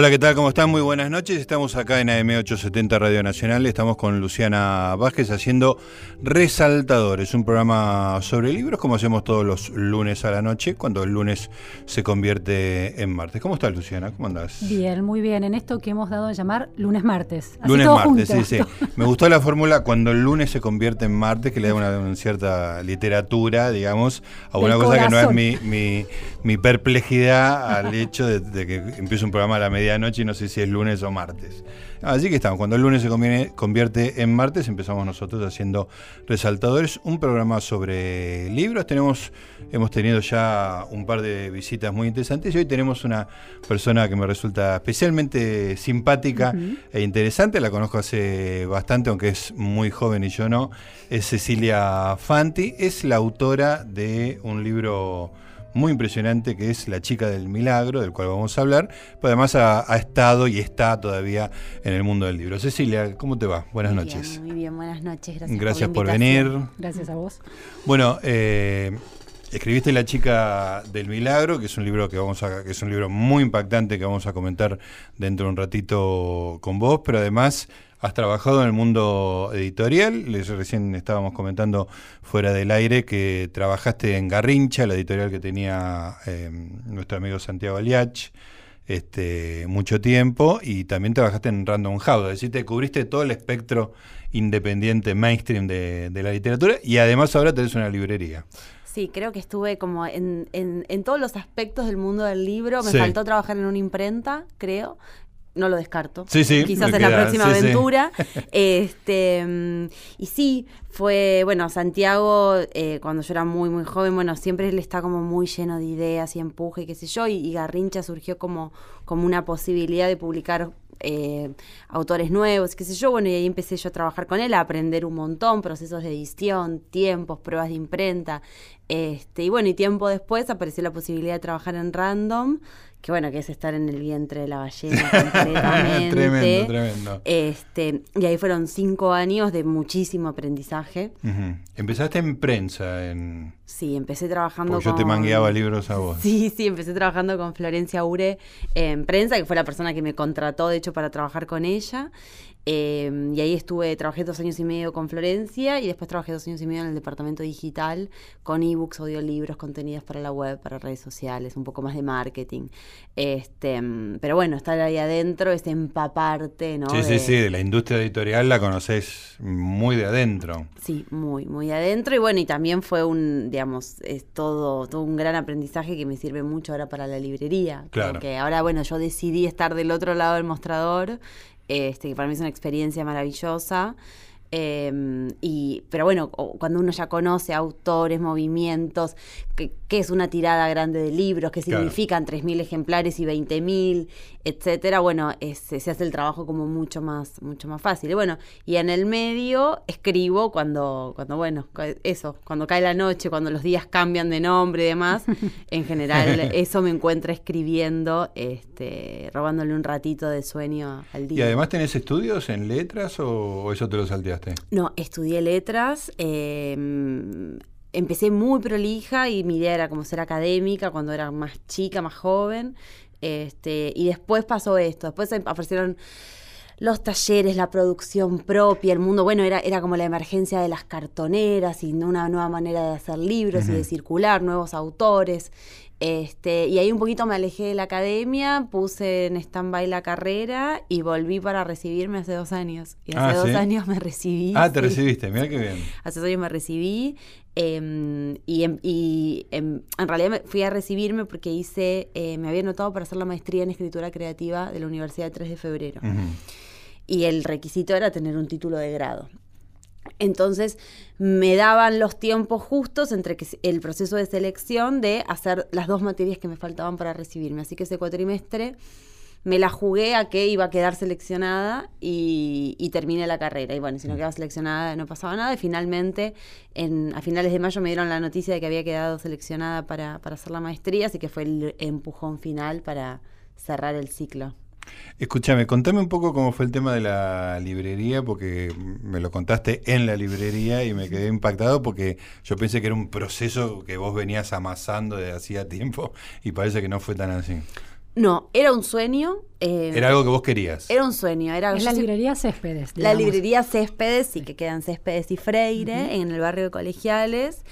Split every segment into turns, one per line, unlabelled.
Hola, ¿qué tal? ¿Cómo están? Muy buenas noches. Estamos acá en AM870 Radio Nacional. Estamos con Luciana Vázquez haciendo Resaltadores, un programa sobre libros como hacemos todos los lunes a la noche, cuando el lunes se convierte en martes. ¿Cómo estás, Luciana? ¿Cómo andás?
Bien, muy bien. En esto que hemos dado a llamar lunes-martes.
Lunes-martes, sí, sí. Me gustó la fórmula cuando el lunes se convierte en martes, que le da una, cierta literatura, digamos, a una cosa que no es mi, mi, perplejidad al hecho de, de que empiece un programa a la medianoche y no sé si es lunes o martes. Así que estamos, cuando el lunes se convierte en martes, empezamos nosotros haciendo Resaltadores, un programa sobre libros. Tenemos, hemos tenido ya un par de visitas muy interesantes y hoy tenemos una persona que me resulta especialmente simpática e interesante. La conozco hace bastante, aunque es muy joven y yo no. Es Cecilia Fanti, es la autora de un libro muy impresionante que es La chica del milagro, del cual vamos a hablar, pero además ha, estado y está todavía en el mundo del libro. Cecilia, ¿cómo te va? Buenas noches.
muy bien, buenas noches, gracias.
Gracias por, venir.
Gracias a vos.
Bueno, eh, escribiste La chica del milagro, que es un libro que vamos a, que es un libro muy impactante que vamos a comentar dentro de un ratito con vos, pero además Has trabajado en el mundo editorial, les recién estábamos comentando fuera del aire que trabajaste en Garrincha, la editorial que tenía em, nuestro amigo Santiago Aliach, este, mucho tiempo, y también trabajaste en Random House, es decir, te cubriste todo el espectro independiente, mainstream de, la literatura, y además ahora tenés una librería.
Sí, creo que estuve como en, en, todos los aspectos del mundo del libro. Me faltó trabajar en una imprenta, creo no lo descarto.
Sí, sí.
Quizás en la próxima aventura. este Y sí, fue, bueno, Santiago, eh, cuando yo era muy, muy joven, bueno, siempre él está como muy lleno de ideas y empuje, qué sé yo, y, Garrincha surgió como, como una posibilidad de publicar eh, autores nuevos, qué sé yo, bueno, y ahí empecé yo a trabajar con él, a aprender un montón, procesos de edición, tiempos, pruebas de imprenta, este, y bueno, y tiempo después apareció la posibilidad de trabajar en Random, que bueno, que es estar en el vientre de la ballena completamente.
tremendo, tremendo.
Este, y ahí fueron cinco años de muchísimo aprendizaje.
Empezaste en prensa, en...
Sí, empecé trabajando
Porque yo te mangueaba libros a vos.
Sí, sí, empecé trabajando con Florencia Ure en prensa, que fue la persona que me contrató, de hecho, para trabajar con ella. Em, y ahí estuve, trabajé dos años y medio con Florencia y después trabajé dos años y medio en el departamento digital con ebooks, audiolibros, contenidos para la web, para redes sociales, un poco más de marketing. Este, em, pero bueno, estar ahí adentro es empaparte, ¿no?
Sí, sí, sí, de la industria editorial la conoces muy de adentro.
Sí, muy, muy de adentro. Y bueno, y también fue un, digamos, es todo, todo un gran aprendizaje que me sirve mucho ahora para la librería.
Claro.
Porque ahora, bueno, yo decidí estar del otro lado del mostrador este, que para mí es una experiencia maravillosa. Em, y, pero bueno, cuando uno ya conoce autores, movimientos, qué es una tirada grande de libros, qué significan 3.000 ejemplares y 20.000, etcétera, bueno, se hace el trabajo como mucho más, mucho más fácil. Y bueno, y en el medio escribo cuando, cuando, bueno, eso, cuando cae la noche, cuando los días cambian de nombre y demás, en general eso me encuentra escribiendo, este, robándole un ratito de sueño al día.
¿Y además tenés estudios en letras o eso te lo salteaste?
No, estudié letras. Em, empecé muy prolija y mi idea era como ser académica cuando era más chica, más joven. Este, y después pasó esto. Después aparecieron los talleres, la producción propia, el mundo, bueno, era, era como la emergencia de las cartoneras y una nueva manera de hacer libros y de circular, nuevos autores. Este, y ahí un poquito me alejé de la academia, puse en stand-by la carrera y volví para recibirme hace dos años. Y hace ah, dos años me recibí.
Ah, te recibiste, mira qué bien.
Hace dos años me recibí em, y, em, y em, en realidad fui a recibirme porque hice, eh, me había anotado para hacer la maestría en escritura creativa de la Universidad de 3 de Febrero. Y el requisito era tener un título de grado. Entonces me daban los tiempos justos entre que el proceso de selección de hacer las dos materias que me faltaban para recibirme. Así que ese cuatrimestre me la jugué a que iba a quedar seleccionada y, terminé la carrera. Y bueno, si no quedaba seleccionada no pasaba nada. Y finalmente, en, a finales de mayo me dieron la noticia de que había quedado seleccionada para, para hacer la maestría, así que fue el empujón final para cerrar el ciclo.
Escúchame, contame un poco cómo fue el tema de la librería, porque me lo contaste en la librería y me quedé impactado porque yo pensé que era un proceso que vos venías amasando desde hacía tiempo y parece que no fue tan así.
No, era un sueño. eh,
Era algo que vos querías.
era un sueño. Era,
Es la librería Céspedes.
La
digamos.
librería Céspedes, sí, que quedan Céspedes y Freire, en el barrio de Colegiales.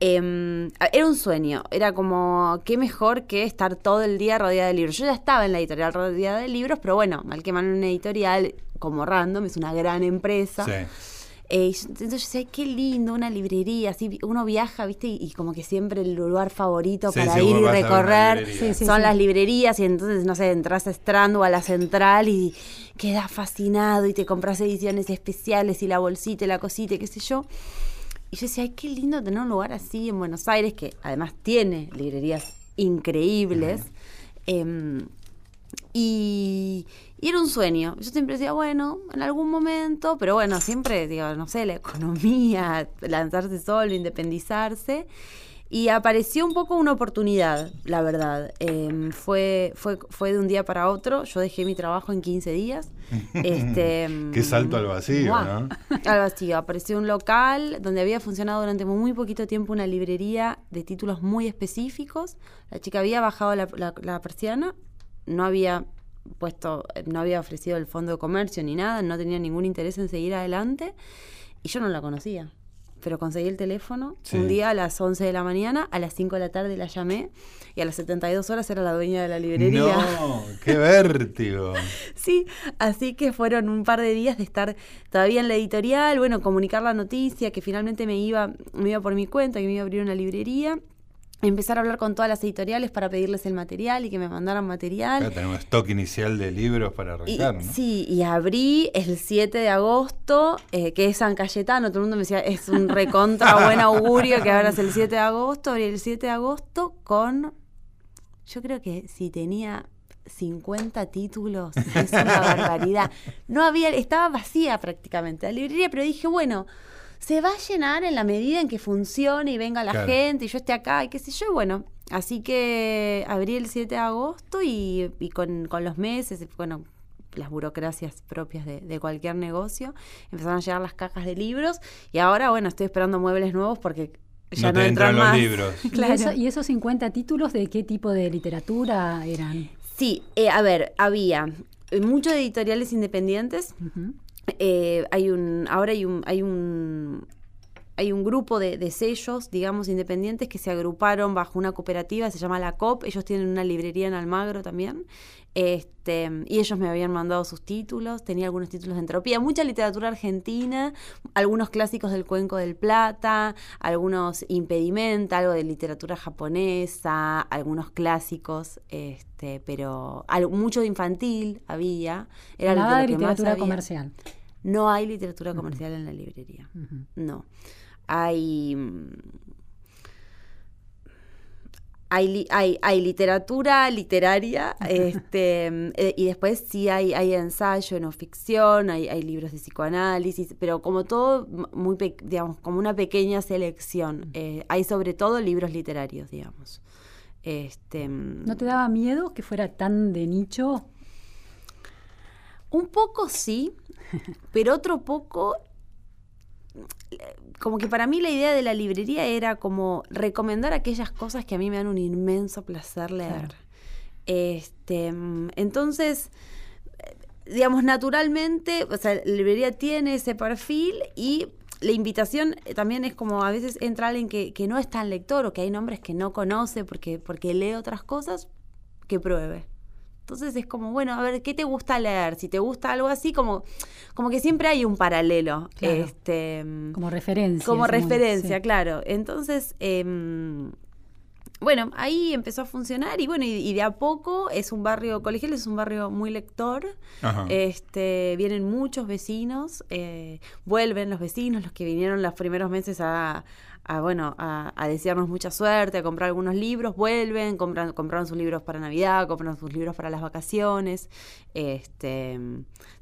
Eh, era un sueño, era como, qué mejor que estar todo el día rodeada de libros. Yo ya estaba en la editorial rodeada de libros, pero bueno, mal que mal en una editorial como Random, es una gran empresa.
Sí.
Eh, entonces yo decía, qué lindo, una librería, así uno viaja, ¿viste? Y, y como que siempre el lugar favorito
Sí,
para ir y recorrer
librería.
Sí, sí,
son las librerías y entonces, no sé, entras a Strand o a la Central y quedas fascinado y te compras ediciones especiales y la bolsita y la cosita y qué sé yo. Y yo decía, ay, qué lindo tener un lugar así en Buenos Aires, que además tiene librerías increíbles. Em, y, y era un sueño. Yo siempre decía, bueno, en algún momento, pero bueno, siempre, digo, no sé, la economía, lanzarse solo, independizarse. Y apareció un poco una oportunidad, la verdad. Em, fue, fue, fue de un día para otro. Yo dejé mi trabajo en 15 días. Este,
Qué salto al vacío,
Buah.
¿no?
Algo así, apareció un local donde había funcionado durante muy poquito tiempo una librería de títulos muy específicos. La chica había bajado la, la- la persiana, no había puesto, no había ofrecido el fondo de comercio ni nada, no tenía ningún interés en seguir adelante y yo no la conocía. Pero conseguí el teléfono
Sí.
un día a las 11 de la mañana, a las 5 de la tarde la llamé y a las 72 horas era la dueña de la librería.
No, qué vértigo.
Sí, así que fueron un par de días de estar todavía en la editorial, bueno, comunicar la noticia, que finalmente me iba, me iba por mi cuenta, que me iba a abrir una librería, empezar a hablar con todas las editoriales para pedirles el material y que me mandaran material.
tener un stock inicial de libros para
Y,
arrancar, ¿no?
Sí, y abrí el 7 de agosto, eh, que es San Cayetano, todo el mundo me decía, es un recontra buen augurio que abras el 7 de agosto, abrí el 7 de agosto con, yo creo que si tenía 50 títulos, es una barbaridad. No había, estaba vacía prácticamente la librería, pero dije, bueno, se va a llenar en la medida en que funcione y venga la
Claro.
gente y yo esté acá y qué sé yo, y bueno. Así que abrí el 7 de agosto y, y con, con los meses, bueno, las burocracias propias de, de cualquier negocio, empezaron a llegar las cajas de libros y ahora, bueno, estoy esperando muebles nuevos porque ya
No
no,
te
entran,
entran los
más.
libros.
¿Y,
Claro.
eso- ¿Y esos 50 títulos de qué tipo de literatura eran?
Sí, eh, a ver, había muchos editoriales independientes. Eh, hay un, ahora hay un, hay un, hay un grupo de, de sellos, digamos, independientes que se agruparon bajo una cooperativa, se llama La COP. Ellos tienen una librería en Almagro también. Este, y ellos me habían mandado sus títulos, tenía algunos títulos de entropía, mucha literatura argentina, algunos clásicos del Cuenco del Plata, algunos impedimenta, algo de literatura japonesa, algunos clásicos, este, pero mucho de infantil había. Era
Nada
lo que
literatura
había.
comercial.
No hay literatura comercial en la librería. No. Hay. mm, Hay, hay, hay literatura literaria, este, eh, y después sí hay, hay ensayo, no ficción, hay, hay libros de psicoanálisis, pero como todo, muy digamos, como una pequeña selección. Eh, hay sobre todo libros literarios, digamos. Este, mm,
¿No te daba miedo que fuera tan de nicho?
Un poco sí, pero otro poco, como que para mí la idea de la librería era como recomendar aquellas cosas que a mí me dan un inmenso placer leer.
Claro.
Este, entonces, digamos, naturalmente, o sea, la librería tiene ese perfil y la invitación también es como a veces entra alguien que, que no es tan lector o que hay nombres que no conoce porque, porque lee otras cosas, que pruebe. Entonces es como, bueno, a ver, ¿qué te gusta leer? Si te gusta algo así, como, como que siempre hay un paralelo.
Claro.
Este, mm,
Como referencia.
como referencia,
sí.
claro. Entonces, em, bueno, ahí empezó a funcionar y bueno, y, y de a poco es un barrio, Colegial es un barrio muy lector.
Ajá.
Este, vienen muchos vecinos, eh, vuelven los vecinos, los que vinieron los primeros meses a, a, bueno, a, a desearnos mucha suerte, a comprar algunos libros, vuelven, compran, compraron sus libros para Navidad, compran sus libros para las vacaciones. Este,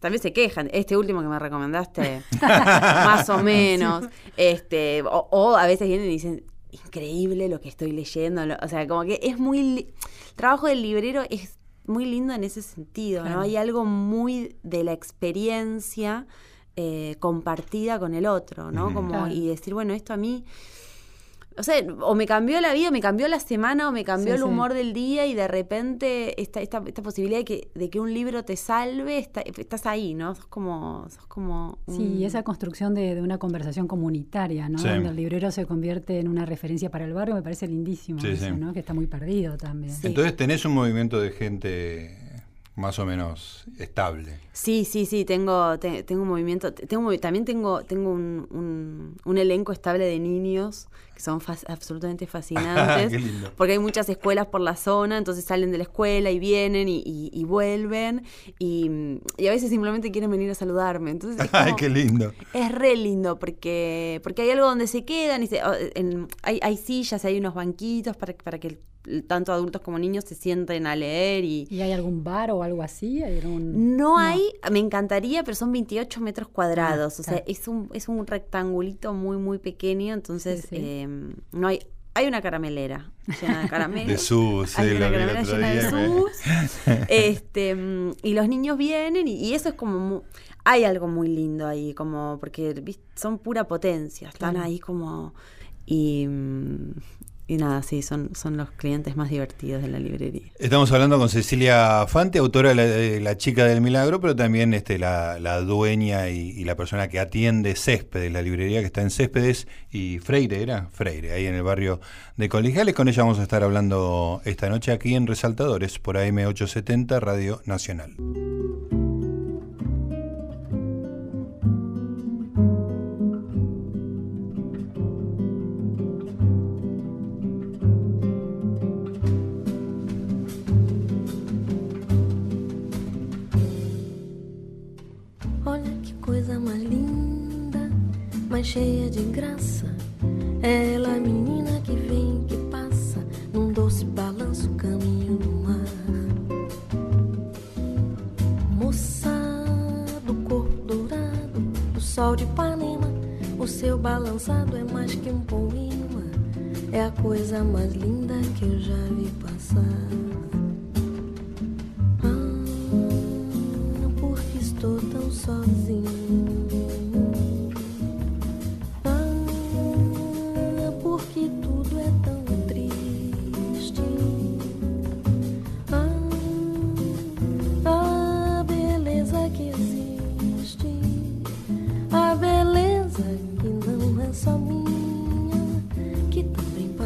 también se quejan, este último que me recomendaste, más o menos. Este, o, o a veces vienen y dicen, increíble lo que estoy leyendo. lo- O sea, como que es muy. li- El trabajo del librero es muy lindo en ese sentido,
Claro.
¿no? Hay algo muy de la experiencia eh, compartida con el otro, ¿no? Como,
Claro.
Y decir, bueno, esto a mí o sea, o me cambió la vida, o me cambió la semana, o me cambió el humor del día y de repente esta, esta, esta posibilidad de que, de que un libro te salve, estás ahí, ¿no? Sos como... Sos como
Sí, esa construcción de, una conversación comunitaria, ¿no? Donde el librero se convierte en una referencia para el barrio, me parece lindísimo eso, ¿no? Que está muy perdido también.
Entonces tenés un movimiento de gente más o menos estable.
Sí, sí, sí, tengo, tengo un movimiento, tengo, también tengo, tengo un, un, elenco estable de niños que son absolutamente fascinantes, porque hay muchas escuelas por la zona, entonces salen de la escuela y vienen y, vuelven, y, a veces simplemente quieren venir a saludarme. Entonces
¡Ay, qué lindo!
Es re lindo, porque, porque hay algo donde se quedan, y hay, hay sillas, hay unos banquitos para, para que tanto adultos como niños se sienten a leer. ¿Y,
¿Y hay algún bar o algo así?
no, hay, me encantaría, pero son 28 metros cuadrados, ah, o sea, es un, es un rectangulito muy, muy pequeño, entonces em, no hay... Hay una caramelera llena de caramelos.
De sus,
Hay una caramela llena de sus. este, y los niños vienen y, eso es como... hay algo muy lindo ahí, como porque son pura potencia, están ahí como... Y, mm, y nada, sí, son, son los clientes más divertidos de la librería.
Estamos hablando con Cecilia Fante, autora de La, Chica del Milagro, pero también este, la, dueña y, la persona que atiende Céspedes, la librería que está en Céspedes y Freire, ¿era? Freire, ahí en el barrio de Colegiales. Con ella vamos a estar hablando esta noche aquí en Resaltadores por AM870 Radio Nacional.
Cheia de graça. É ela, menina que vem, que passa, num doce balanço, caminho do mar. Moça do corpo dourado, do sol de Ipanema, o seu balançado é mais que um poema. É a coisa mais linda que eu já vi passar. Ah, porque estou tão sozinho.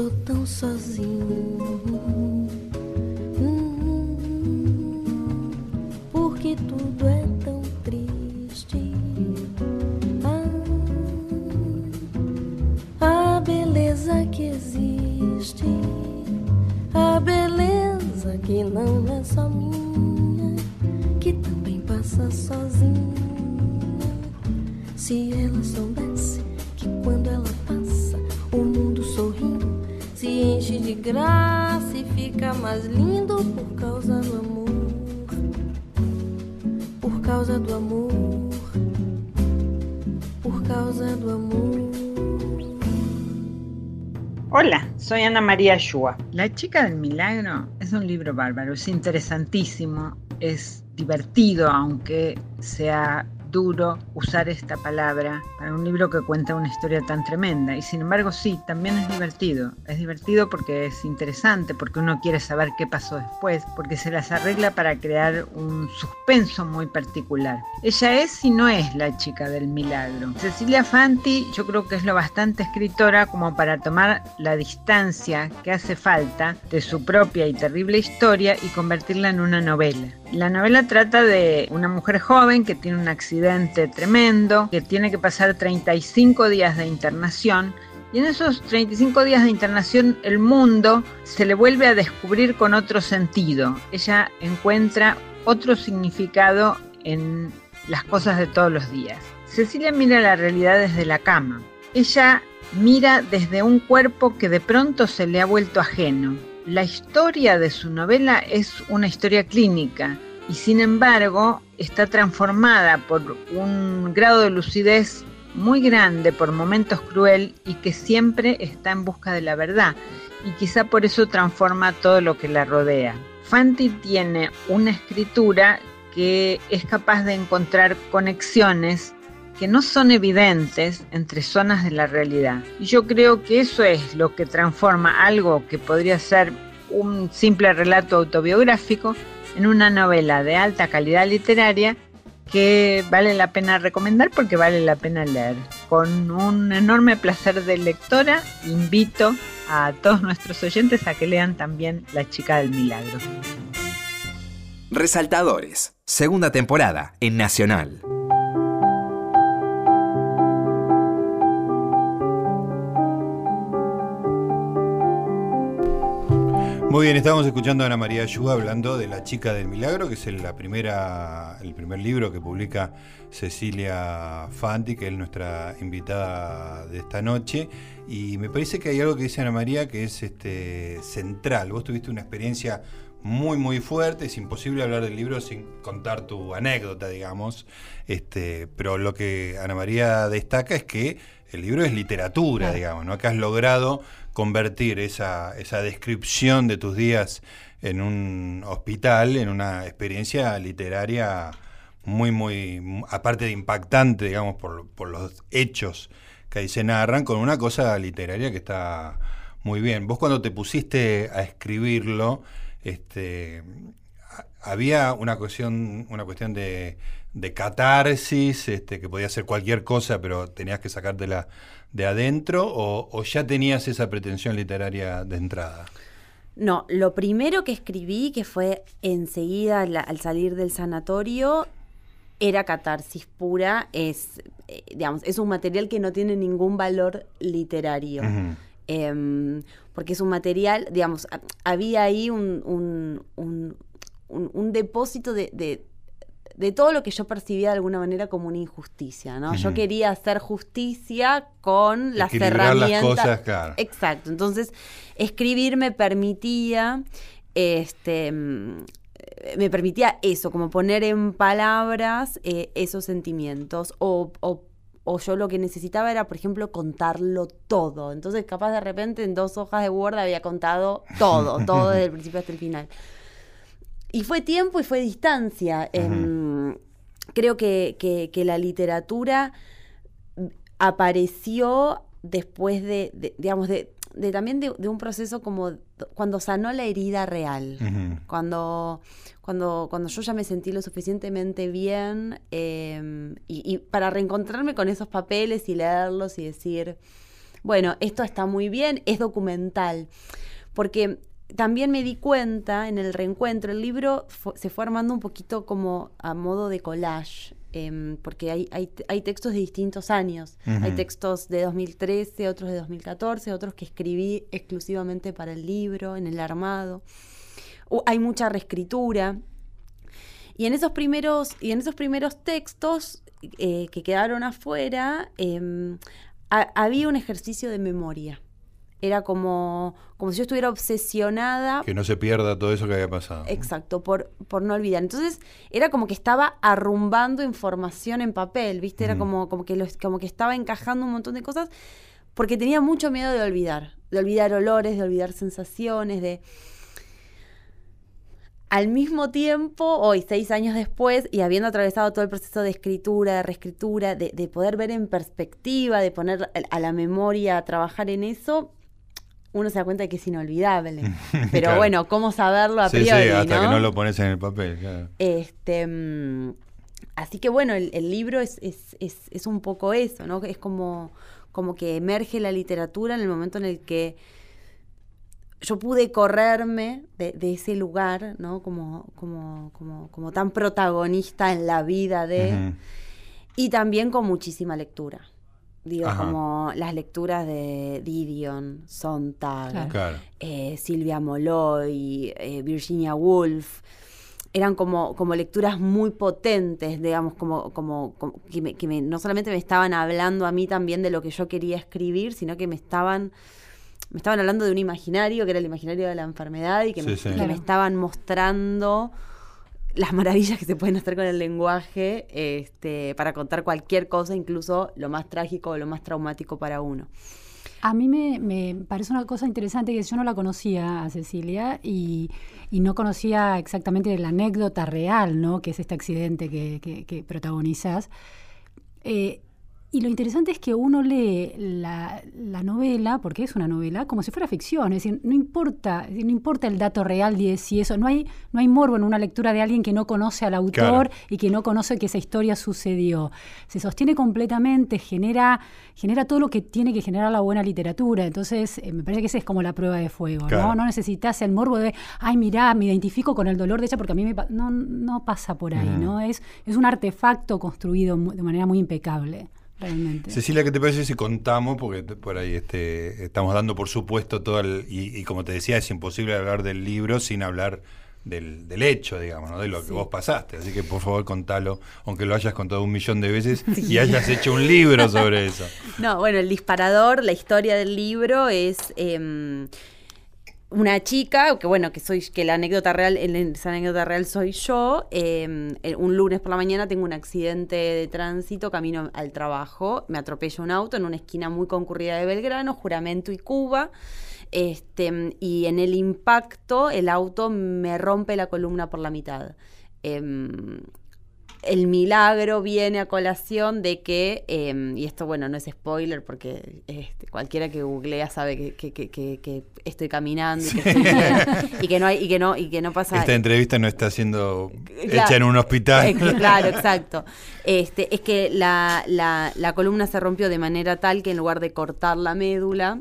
Estou tão sozinho. porque tudo é tão triste. Ah, a beleza que existe, a beleza que não é só minha, que também passa sozinha. Se ela soubesse que quando ela se enche de graça e fica mais lindo por causa do amor. Por causa do amor. Por causa do amor.
Hola, soy Ana María Shua. La chica del milagro es un libro bárbaro, es interesantísimo, es divertido, aunque sea duro usar esta palabra para un libro que cuenta una historia tan tremenda. Y sin embargo, sí, también es divertido. Es divertido porque es interesante, porque uno quiere saber qué pasó después, porque se las arregla para crear un suspenso muy particular. Ella es y no es la chica del milagro. Cecilia Fanti yo creo que es lo bastante escritora como para tomar la distancia que hace falta de su propia y terrible historia y convertirla en una novela. La novela trata de una mujer joven que tiene un accidente tremendo, que tiene que pasar 35 días de internación y en esos 35 días de internación el mundo se le vuelve a descubrir con otro sentido. Ella encuentra otro significado en las cosas de todos los días. Cecilia mira la realidad desde la cama. Ella mira desde un cuerpo que de pronto se le ha vuelto ajeno. La historia de su novela es una historia clínica y sin embargo está transformada por un grado de lucidez muy grande, por momentos cruel y que siempre está en busca de la verdad y quizá por eso transforma todo lo que la rodea. Fanti tiene una escritura que es capaz de encontrar conexiones que no son evidentes entre zonas de la realidad. Y yo creo que eso es lo que transforma algo que podría ser un simple relato autobiográfico en una novela de alta calidad literaria que vale la pena recomendar porque vale la pena leer. Con un enorme placer de lectora, invito a todos nuestros oyentes a que lean también La chica del milagro.
Resaltadores, segunda temporada en Nacional.
Muy bien, estamos escuchando a Ana María Ayuda hablando de La chica del milagro, que es la primera, el primer libro que publica Cecilia Fanti, que es nuestra invitada de esta noche. Y me parece que hay algo que dice Ana María que es este, central. Vos tuviste una experiencia muy muy fuerte, es imposible hablar del libro sin contar tu anécdota, digamos. Este, pero lo que Ana María destaca es que el libro es literatura, digamos, ¿no? Que has logrado convertir esa, esa descripción de tus días en un hospital, en una experiencia literaria muy, muy, aparte de impactante, digamos, por, por los hechos que ahí se narran, con una cosa literaria que está muy bien. Vos cuando te pusiste a escribirlo, este, había una cuestión, una cuestión de, de catarsis, este, que podía ser cualquier cosa, pero tenías que sacártela de adentro o, ya tenías esa pretensión literaria de entrada?
No, lo primero que escribí, que fue enseguida al, salir del sanatorio, era catarsis pura, es, eh, digamos, es un material que no tiene ningún valor literario. Em, porque es un material, digamos, había ahí un, un, un, depósito de, de todo lo que yo percibía de alguna manera como una injusticia, ¿no? Yo quería hacer justicia con las herramientas. Las cosas, claro. Exacto. Entonces, escribir me permitía, este, me permitía eso, como poner en palabras eh, esos sentimientos o, o o yo lo que necesitaba era, por ejemplo, contarlo todo. Entonces, capaz de repente en dos hojas de Word había contado todo, todo desde el principio hasta el final. Y fue tiempo y fue distancia. Em, creo que, la literatura apareció después de, digamos, de, también de, un proceso como cuando sanó la herida real, cuando, cuando, cuando yo ya me sentí lo suficientemente bien em, y, para reencontrarme con esos papeles y leerlos y decir, bueno, esto está muy bien, es documental, porque también me di cuenta en el reencuentro, el libro se fue armando un poquito como a modo de collage, em, porque hay, hay, textos de distintos años. Hay textos de 2013, otros de 2014, otros que escribí exclusivamente para el libro, en el armado. hay mucha reescritura. Y en esos primeros, y en esos primeros textos eh, que quedaron afuera, em, había un ejercicio de memoria era como, como si yo estuviera obsesionada.
Que no se pierda todo eso que había pasado.
Exacto, por, por no olvidar. Entonces, era como que estaba arrumbando información en papel, ¿viste? Era como, como, que como que estaba encajando un montón de cosas porque tenía mucho miedo de olvidar, de olvidar olores, de olvidar sensaciones, de... al mismo tiempo, hoy, seis años después, y habiendo atravesado todo el proceso de escritura, de reescritura, de, poder ver en perspectiva, de poner a la memoria a trabajar en eso, uno se da cuenta de que es inolvidable. Pero bueno, ¿cómo saberlo a priori? Sí,
hasta que no lo pones en el papel, claro.
Este, mm, así que bueno, el, libro es, es, es, un poco eso, ¿no? Es como, como que emerge la literatura en el momento en el que yo pude correrme de, ese lugar, ¿no? Como, como, como, como, tan protagonista en la vida de... Y también con muchísima lectura. Digo, como las lecturas de Didion, Sontag, eh, Silvia Molloy, eh, Virginia Woolf. Eran como, como lecturas muy potentes, digamos, como, como, que, no solamente me estaban hablando a mí también de lo que yo quería escribir, sino que me estaban me estaban hablando de un imaginario, que era el imaginario de la enfermedad, y que, me, estaban mostrando las maravillas que se pueden hacer con el lenguaje este, para contar cualquier cosa, incluso lo más trágico o lo más traumático para uno.
A mí me, parece una cosa interesante que yo no la conocía a Cecilia y, no conocía exactamente la anécdota real, ¿no? Que es este accidente que, que, protagonizas. Eh, y lo interesante es que uno lee la, novela, porque es una novela, como si fuera ficción. Es decir, no importa, no importa el dato real de si eso. No hay, no hay morbo en una lectura de alguien que no conoce al autor y que no conoce que esa historia sucedió. Se sostiene completamente, genera, genera todo lo que tiene que generar la buena literatura. Entonces, eh, me parece que esa es como la prueba de fuego. ¿no? no necesitas el morbo de, ay, mirá, me identifico con el dolor de ella, porque a mí me no, no pasa por ahí. ¿no? Es, es un artefacto construido de manera muy impecable.
Cecilia, ¿qué te parece si contamos? Porque por ahí este, estamos dando por supuesto todo el. Y, como te decía, es imposible hablar del libro sin hablar del, hecho, digamos, ¿no? de lo que vos pasaste. Así que por favor contalo, aunque lo hayas contado un millón de veces y hayas hecho un libro sobre eso.
No, bueno, el disparador, la historia del libro es. Em, una chica, que bueno, que soy, que la anécdota real, esa anécdota real soy yo. Em, un lunes por la mañana tengo un accidente de tránsito, camino al trabajo, me atropella un auto en una esquina muy concurrida de Belgrano, Juramento y Cuba. Este, y en el impacto el auto me rompe la columna por la mitad. Em, el milagro viene a colación de que, em, y esto bueno, no es spoiler porque este, cualquiera que googlea sabe que, que, que, estoy caminando y que, no hay, y que no, y que no pasa.
Esta entrevista no está siendo hecha en un hospital.
claro, exacto. Este, es que la, la, la columna se rompió de manera tal que en lugar de cortar la médula,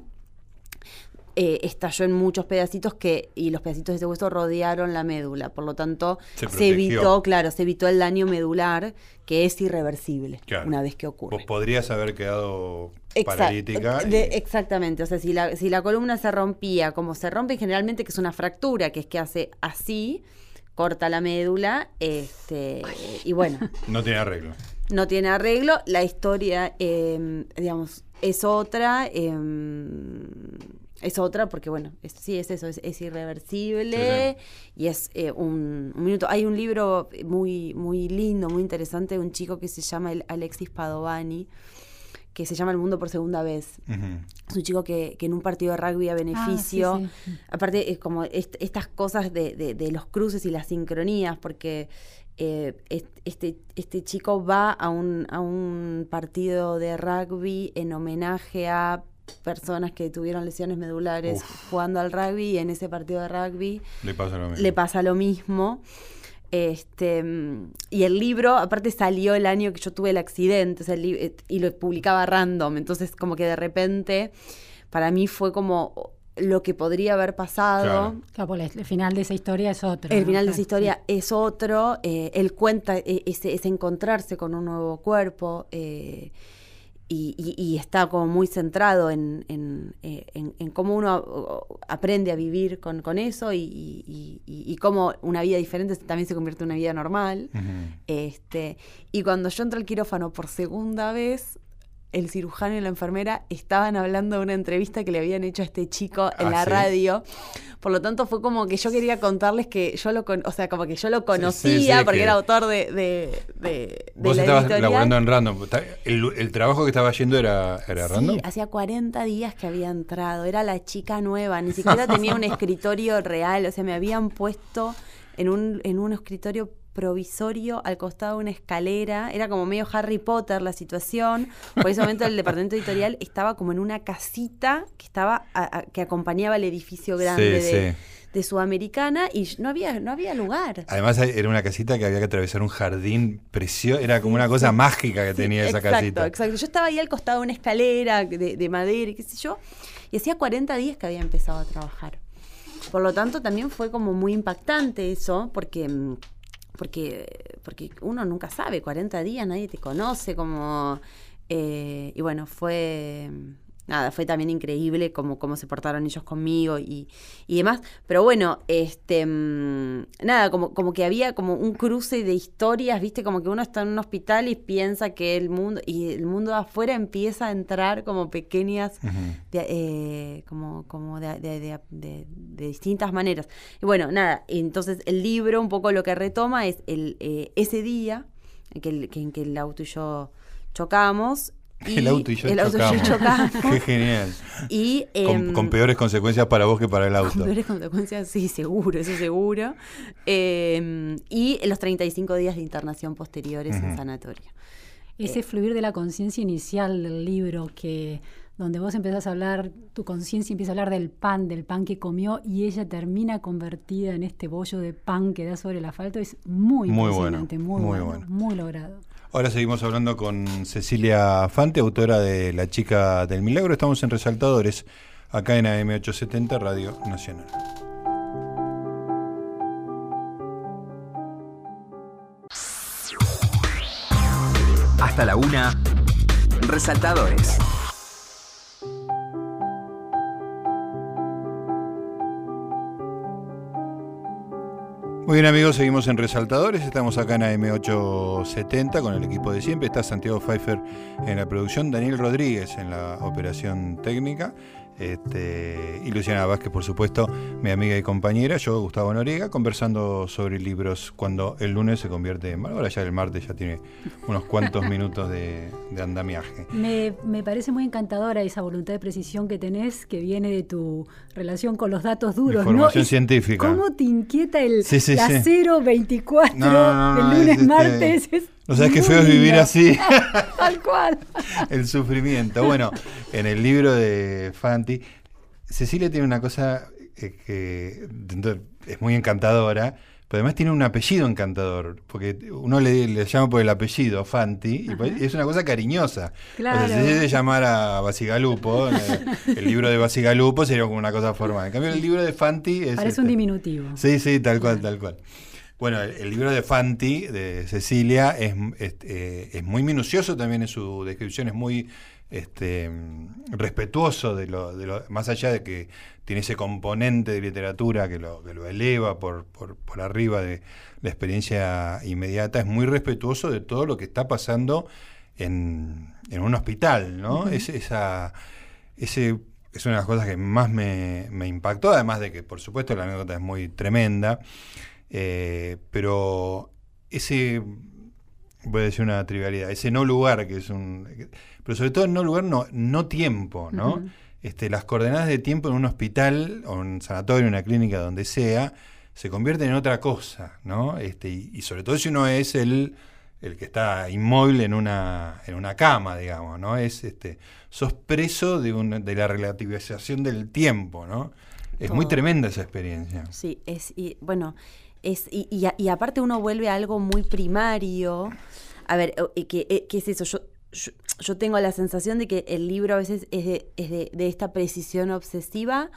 eh, estalló en muchos pedacitos que y los pedacitos de ese hueso rodearon la médula. Por lo tanto, se, evitó, claro, se evitó el daño medular que es irreversible una vez que ocurre.
Vos podrías haber quedado paralítica.
exactamente, o sea, si la, si la columna se rompía como se rompe generalmente, que es una fractura, que es que hace así, corta la médula, este, y bueno.
No tiene arreglo.
No tiene arreglo, la historia, em, digamos, es otra. Eh, es otra porque, bueno, sí, es eso, es, irreversible y es eh, un, minuto. Hay un libro muy, muy lindo, muy interesante de un chico que se llama Alexis Padovani, que se llama El Mundo por Segunda Vez. Es un chico que, en un partido de rugby a beneficio, ah, aparte es como estas cosas de, de, los cruces y las sincronías, porque eh, este, este chico va a un, a un partido de rugby en homenaje a personas que tuvieron lesiones medulares jugando al rugby y en ese partido de rugby
le pasa lo mismo.
Le pasa lo mismo. Este, y el libro, aparte salió el año que yo tuve el accidente, y lo publicaba random, entonces como que de repente para mí fue como lo que podría haber pasado.
Claro, el final de esa historia es otro.
El final de esa historia es otro. Eh, él cuenta, eh, es, encontrarse con un nuevo cuerpo. Eh, y, está como muy centrado en, eh, cómo uno aprende a vivir con, eso y, cómo una vida diferente también se convierte en una vida normal. este, y cuando yo entro al quirófano por segunda vez, el cirujano y la enfermera estaban hablando de una entrevista que le habían hecho a este chico en
Ah,
la
¿sí?
radio. Por lo tanto, fue como que yo quería contarles que yo lo, con- o sea, como que yo lo conocía
sí,
porque
que-
era autor de, de, de- de
Vos
la
estabas
editorial.
laburando en Random. El, el trabajo que estaba yendo era, era
Sí,
Random.
hacía 40 días que había entrado, era la chica nueva, ni siquiera tenía un escritorio real, o sea, me habían puesto en un, en un escritorio provisorio al costado de una escalera, era como medio Harry Potter la situación, por ese momento el departamento editorial estaba como en una casita que estaba a- a- que acompañaba el edificio grande
Sí,
de,
sí.
de Sudamericana y no había, no había lugar.
Además era una casita que había que atravesar un jardín precioso. Era como una cosa mágica que tenía esa
exacto,
casita.
Exacto, Yo estaba ahí al costado de una escalera de, de madera y qué sé yo, y hacía 40 días que había empezado a trabajar. Por lo tanto, también fue como muy impactante eso, porque, mm, porque, porque uno nunca sabe, 40 días, nadie te conoce, como... eh, y bueno, fue... Nada, fue también increíble cómo, cómo se portaron ellos conmigo y, y demás. Pero bueno, este mm, nada, como, como que había como un cruce de historias, viste, como que uno está en un hospital y piensa que el mundo, y el mundo de afuera empieza a entrar como pequeñas
Ujú.
de, eh, como, como de, de- de- de- de distintas maneras. Y bueno, nada, entonces el libro un poco lo que retoma es el, eh, ese día en que, el, que- en que el auto y yo chocamos.
El auto y yo
el auto y yo
chocamos.
chocamos.
Qué genial.
Y,
Con,
em,
con peores consecuencias para vos que para el
con
auto.
peores consecuencias, sí, seguro, eso seguro. Eh, y los 35 días de internación posteriores en sanatorio.
Ese fluir de la conciencia inicial del libro, que donde vos empezás a hablar, tu conciencia empieza a hablar del pan, del pan que comió, y ella termina convertida en este bollo de pan que da sobre el asfalto, es muy,
Muy
impresionante,
bueno,
muy,
muy
bueno,
bueno.
muy logrado.
Ahora seguimos hablando con Cecilia Fante, autora de La chica del milagro. Estamos en Resaltadores, acá en AM870 Radio Nacional.
Hasta la una. Resaltadores.
Muy bien amigos, seguimos en Resaltadores, estamos acá en AM870 con el equipo de siempre, está Santiago Pfeiffer en la producción, Daniel Rodríguez en la operación técnica este, y Luciana Vázquez, por supuesto, mi amiga y compañera, yo, Gustavo Noriega, conversando sobre libros cuando el lunes se convierte en... Ahora ya el martes ya tiene unos cuantos minutos de, de andamiaje.
Me, me parece muy encantadora esa voluntad de precisión que tenés, que viene de tu relación con los datos duros. ¿no?
Información
Y
científica.
¿Cómo te inquieta el
Sí, sí,
la
sí.
024
No, no, no,
el
no,
lunes,
es este-
martes?
No sabes qué feo es vivir así.
Tal cual.
el sufrimiento. Bueno, en el libro de Fanti, Cecilia tiene una cosa eh, que es muy encantadora, pero además tiene un apellido encantador, porque uno le, le llama por el apellido Fanti, y pues es una cosa cariñosa.
Claro.
O sea, si se llamara a Basigalupo, el, el libro de Basigalupo sería como una cosa formal. En cambio, el libro de Fanti es...
Parece un
este,
diminutivo.
Sí, sí, tal cual, tal cual. Bueno, el, el libro de Fanti, de Cecilia, es, es, eh, es muy minucioso también en su descripción, es muy este, respetuoso de lo, de lo, más allá de que tiene ese componente de literatura que lo, que lo eleva por, por, por arriba de la experiencia inmediata, es muy respetuoso de todo lo que está pasando en, en un hospital, ¿no? Es esa, ese es una de las cosas que más me, me impactó, además de que, por supuesto, la anécdota es muy tremenda, eh, pero ese, voy a decir una trivialidad, ese no lugar, que es un... Pero sobre todo no lugar, no, no tiempo, ¿no? Este, las coordenadas de tiempo en un hospital o un sanatorio, una clínica, donde sea, se convierten en otra cosa, ¿no? Este, y, y sobre todo si uno es el, el que está inmóvil en una, en una cama, digamos, ¿no? Es, este, sos preso de, una- de la relativización del tiempo, ¿no? Es muy tremenda esa experiencia.
Sí, es, y, bueno, es, y, y a- y aparte uno vuelve a algo muy primario. A ver, ¿qué, eh, qué es eso? Yo, yo, yo tengo la sensación de que el libro a veces es de, es de, de esta precisión obsesiva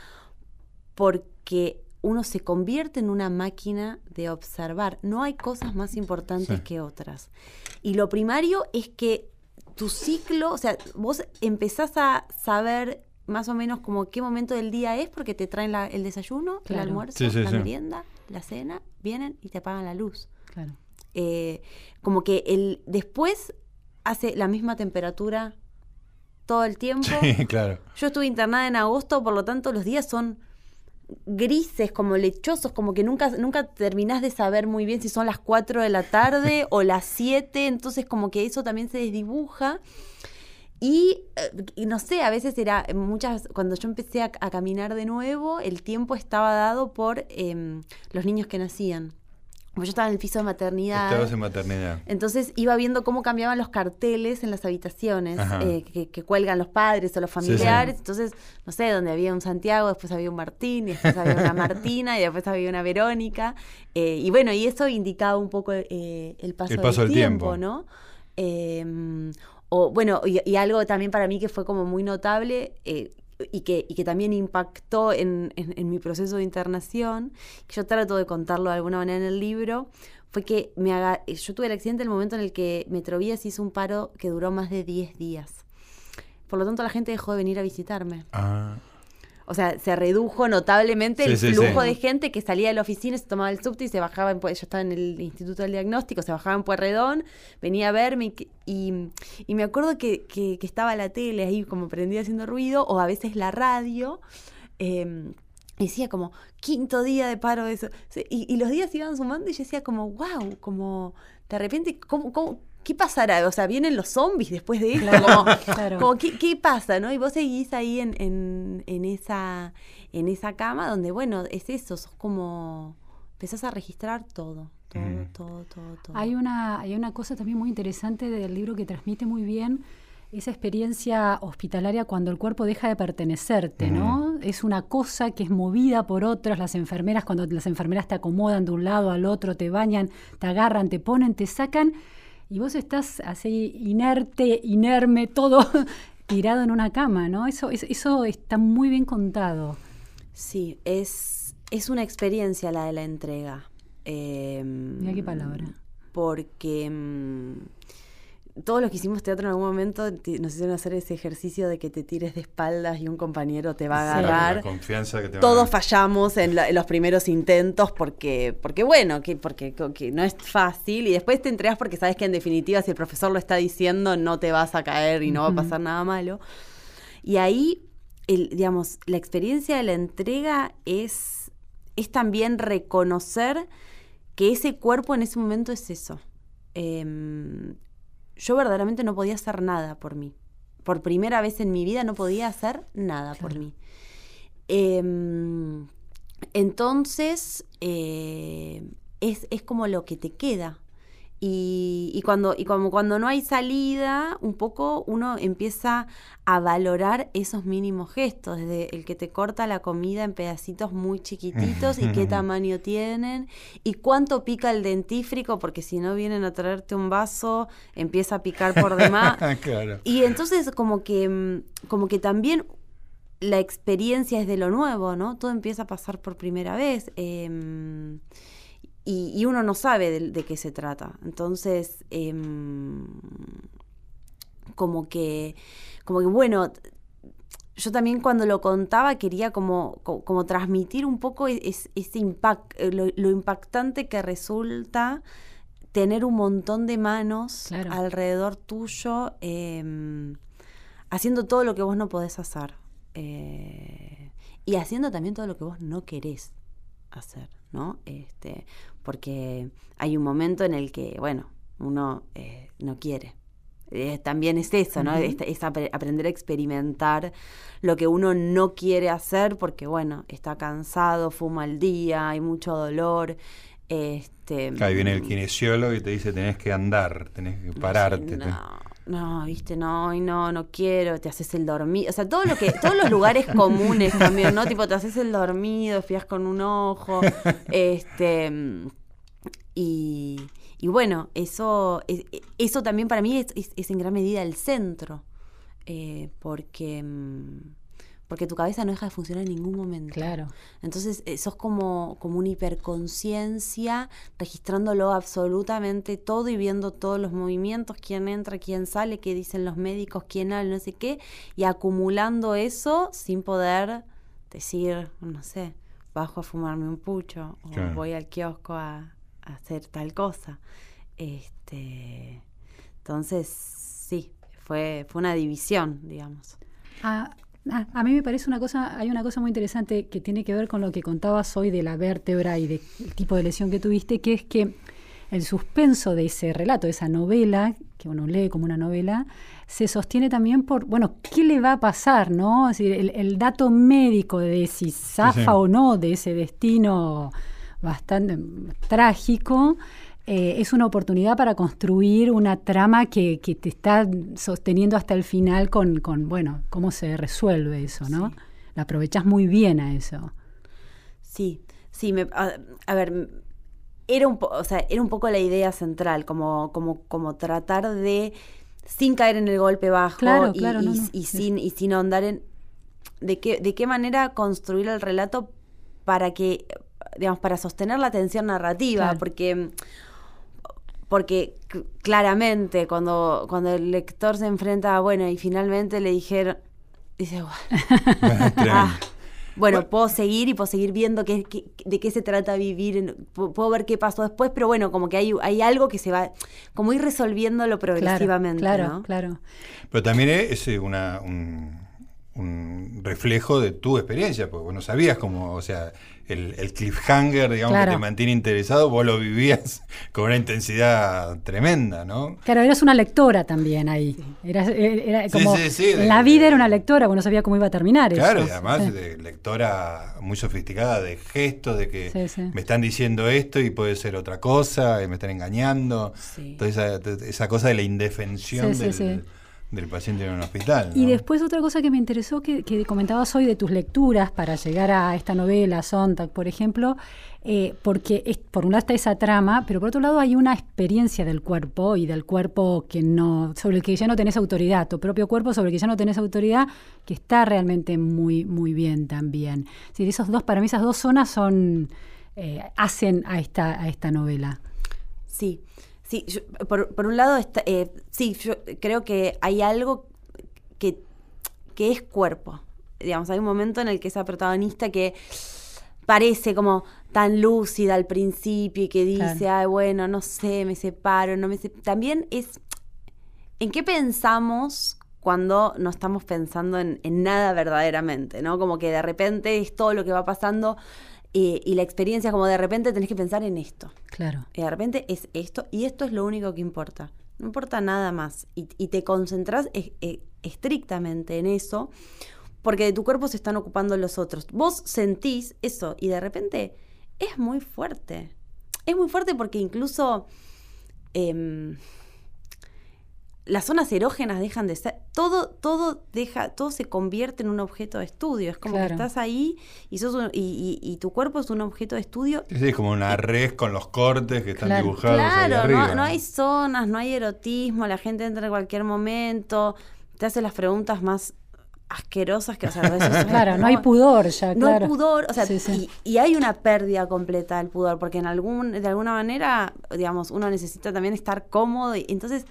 porque uno se convierte en una máquina de observar. No hay cosas más importantes
Sí.
que otras. Y lo primario es que tu ciclo, o sea, vos empezás a saber más o menos como qué momento del día es porque te traen la- el desayuno,
Claro.
el almuerzo,
Sí, sí,
la
sí.
merienda, la cena, vienen y te apagan la luz.
Claro.
Eh, como que el después hace la misma temperatura todo el tiempo.
Sí, claro.
Yo estuve internada en agosto, por lo tanto los días son grises, como lechosos, como que nunca, nunca terminás de saber muy bien si son las 4 de la tarde o las 7, entonces como que eso también se desdibuja. Y, eh, y no sé, a veces era muchas, cuando yo empecé a, a caminar de nuevo, el tiempo estaba dado por em, los niños que nacían. Yo estaba en el piso de maternidad.
Estabas en maternidad.
Entonces iba viendo cómo cambiaban los carteles en las habitaciones eh, que, que cuelgan los padres o los
sí.
familiares. Entonces, no sé, donde había un Santiago, después había un Martín, y después había una Martina, y después había una Verónica. eh, y bueno, y eso indicaba un poco eh, el paso,
El paso
del
del
tiempo,
tiempo.
¿no? O bueno, y, algo también para mí que fue como muy notable. eh, y que, y que también impactó en, en- en mi proceso de internación, que yo trato de contarlo de alguna manera en el libro, fue que me haga, yo tuve el accidente en el momento en el que Metrovías hizo un paro que duró más de 10 días. Por lo tanto, la gente dejó de venir a visitarme.
Ah,
O sea, se redujo notablemente
Sí,
el
sí,
flujo
sí.
de gente que salía de la oficina, se tomaba el subte y se bajaba en yo estaba en el Instituto del Diagnóstico, se bajaba en Pueyrredón, venía a verme y, y, y me acuerdo que, que- que estaba la tele ahí como prendida haciendo ruido, o a veces la radio, eh, y decía como, quinto día de paro de eso. Y los días iban sumando y yo decía como, wow, como de repente, ¿cómo, cómo, ¿qué pasará? O sea, vienen los zombies después de esto.
Claro,
como-
claro.
como, ¿qué, qué pasa? ¿no? Y vos seguís ahí en, en, en esa, en esa cama donde, bueno, es eso, sos como, empezás a registrar todo, todo,
Mm.
todo, todo, todo.
Hay una, hay una cosa también muy interesante del libro que transmite muy bien esa experiencia hospitalaria cuando el cuerpo deja de pertenecerte, ¿no? Es una cosa que es movida por otras, las enfermeras, cuando las enfermeras te acomodan de un lado al otro, te bañan, te agarran, te ponen, te sacan, y vos estás así inerte, inerme, todo tirado en una cama, ¿no? Eso, es- eso está muy bien contado.
Sí, es, es una experiencia la de la entrega. Eh,
Mira qué palabra.
Porque mm, todos los que hicimos teatro en algún momento te- nos hicieron hacer ese ejercicio de que te tires de espaldas y un compañero te va a
Sí.
agarrar.
la confianza que te va a
Todos fallamos en, la- en los primeros intentos porque, porque bueno, que, porque que no es fácil y después te entregas porque sabes que en definitiva si el profesor lo está diciendo no te vas a caer y no va a pasar nada malo. Y ahí, el, digamos, la experiencia de la entrega es, es también reconocer que ese cuerpo en ese momento es eso. Em, yo verdaderamente no podía hacer nada por mí. Por primera vez en mi vida no podía hacer nada por mí. Em, entonces, eh, es, es como lo que te queda. Y, y cuando, y como cuando no hay salida, un poco uno empieza a valorar esos mínimos gestos, desde el que te corta la comida en pedacitos muy chiquititos y qué tamaño tienen, y cuánto pica el dentífrico, porque si no vienen a traerte un vaso, empieza a picar por demás.
claro.
Y entonces como que, mm, como que también la experiencia es de lo nuevo, ¿no? Todo empieza a pasar por primera vez. em, y, y uno no sabe de, de qué se trata. Entonces, em, como que, como que bueno, yo también cuando lo contaba quería como, co- como, transmitir un poco es- ese impact, eh, lo, lo impactante que resulta tener un montón de manos
Claro.
alrededor tuyo em, haciendo todo lo que vos no podés hacer. eh, y haciendo también todo lo que vos no querés hacer, ¿no? Este, porque hay un momento en el que, bueno, uno eh, no quiere. Eh, también es eso, ¿no?
Ujú.
Es, es apre- aprender a experimentar lo que uno no quiere hacer porque, bueno, está cansado, fuma al día, hay mucho dolor. Este,
Ahí viene el kinesiólogo y te dice tenés que andar, tenés que pararte.
no, no, viste, no, no, no quiero, te haces el dormido, o sea, todo lo que, todos los lugares comunes también, ¿no? Tipo, te haces el dormido, fías con un ojo, este, y, y bueno, eso, es- eso también para mí es, es- es en gran medida el centro, eh, porque, mm, porque tu cabeza no deja de funcionar en ningún momento.
Claro.
Entonces, eh, sos como, como una hiperconciencia, registrándolo absolutamente todo y viendo todos los movimientos, quién entra, quién sale, qué dicen los médicos, quién habla, no sé qué, y acumulando eso sin poder decir, no sé, bajo a fumarme un pucho o
Claro.
voy al kiosco a, a hacer tal cosa. Este, entonces, sí, fue, fue una división, digamos.
Ah, ah, a mí me parece una cosa, hay una cosa muy interesante que tiene que ver con lo que contabas hoy de la vértebra y del tipo de lesión que tuviste, que es que el suspenso de ese relato, de esa novela, que uno lee como una novela, se sostiene también por, bueno, ¿qué le va a pasar, no? Es decir, el, dato médico de si zafa o no de ese destino bastante trágico, eh, es una oportunidad para construir una trama que, te está sosteniendo hasta el final con, con bueno, cómo se resuelve eso, ¿no? La aprovechas muy bien a eso.
Sí, sí, me, a, ver, era un, o sea, era un poco la idea central, como, como, como tratar de, sin caer en el golpe bajo y, sin, y sin ahondar en de qué, de qué manera construir el relato para que, digamos, para sostener la tensión narrativa, porque porque claramente cuando, cuando el lector se enfrenta a, bueno, y finalmente le dijeron, dice, ah, bueno, puedo seguir y puedo seguir viendo qué, de qué se trata vivir, puedo ver qué pasó después, pero bueno, como que hay, hay algo que se va, como ir resolviéndolo progresivamente.
Claro, claro.
Pero también es eh, una, un, un, reflejo de tu experiencia, porque vos no sabías cómo, o sea, el, cliffhanger, digamos, que te mantiene interesado, vos lo vivías con una intensidad tremenda, ¿no?
Claro, eras una lectora también ahí. Era, era como la vida era una lectora, vos no sabía cómo iba a terminar.
Claro, y además de lectora muy sofisticada de gestos, de que me están diciendo esto y puede ser otra cosa, y me están engañando. Entonces esa, esa, cosa de la indefensión del del paciente en un hospital.
Y después otra cosa que me interesó que, comentabas hoy de tus lecturas para llegar a esta novela, Sontag, por ejemplo, eh, porque es, por un lado está esa trama, pero por otro lado hay una experiencia del cuerpo y del cuerpo que no, sobre el que ya no tenés autoridad, tu propio cuerpo sobre el que ya no tenés autoridad, que está realmente muy, muy bien también. Sí, esos dos, para mí esas dos zonas son, eh, hacen a esta, a esta novela.
Sí. Sí, por, un lado, está, eh, sí, yo creo que hay algo que, que es cuerpo. Digamos, hay un momento en el que esa protagonista que parece como tan lúcida al principio y que dice, ay, bueno, no sé, me separo, no me También es, ¿en qué pensamos cuando no estamos pensando en, en, nada verdaderamente, ¿no? Como que de repente es todo lo que va pasando y la experiencia como de repente tenés que pensar en esto.
Claro.
Y de repente es esto y esto es lo único que importa. No importa nada más. Y, te concentras e, estrictamente en eso porque de tu cuerpo se están ocupando los otros. Vos sentís eso y de repente es muy fuerte. Es muy fuerte porque incluso... Em, las zonas erógenas dejan de ser, todo, todo deja, todo se convierte en un objeto de estudio. Es como que estás ahí y sos y, tu cuerpo es un objeto de estudio.
Sí, es como una red con los cortes que están dibujados.
Claro, no, no, hay zonas, no hay erotismo, la gente entra en cualquier momento, te hace las preguntas más asquerosas que o sea, a veces
claro no, hay pudor ya
no hay pudor o sea Y, y, hay una pérdida completa del pudor porque en algún de alguna manera digamos uno necesita también estar cómodo y entonces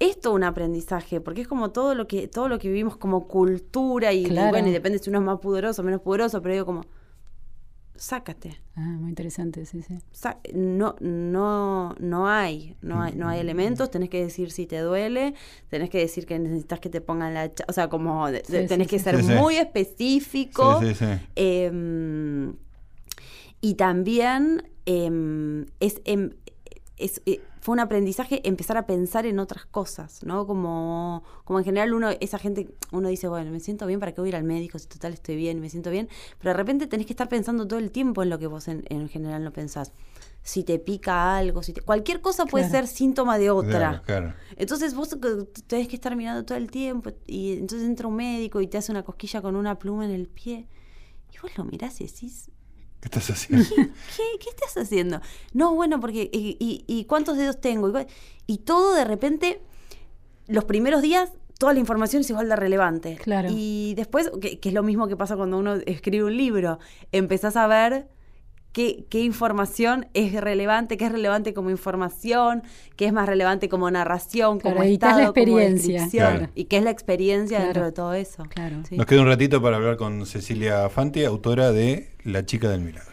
esto un aprendizaje, porque es como todo lo que, todo lo que vivimos como cultura y, bueno, y depende si uno es más poderoso o menos poderoso, pero digo como, sácate.
Ah, muy interesante, sí, sí.
no, no, no hay, no hay, no hay elementos, tenés que decir si te duele, tenés que decir que necesitas que te pongan la, o sea, como tenés que ser muy específico. Em, y también em, es, em, es, eh, fue un aprendizaje empezar a pensar en otras cosas, ¿no? Como, como en general uno, esa gente, uno dice, bueno, me siento bien, ¿para qué voy a ir al médico? Si total estoy bien, me siento bien. Pero de repente tenés que estar pensando todo el tiempo en lo que vos en, general no pensás. Si te pica algo, si cualquier cosa puede ser síntoma de otra. Entonces vos tenés que estar mirando todo el tiempo y entonces entra un médico y te hace una cosquilla con una pluma en el pie. Y vos lo mirás y decís,
¿Qué estás haciendo?
¿Qué, estás haciendo? No, bueno, porque. ¿Y, cuántos dedos tengo? Y, todo de repente, los primeros días, toda la información es igual de relevante.
Claro.
Y después, que, es lo mismo que pasa cuando uno escribe un libro, empezás a ver qué, información es relevante, qué es relevante como información, qué es más relevante como narración, como estado,
la experiencia.
y qué es la experiencia dentro de todo eso.
Nos queda un ratito para hablar con Cecilia Fanti, autora de La chica del milagro.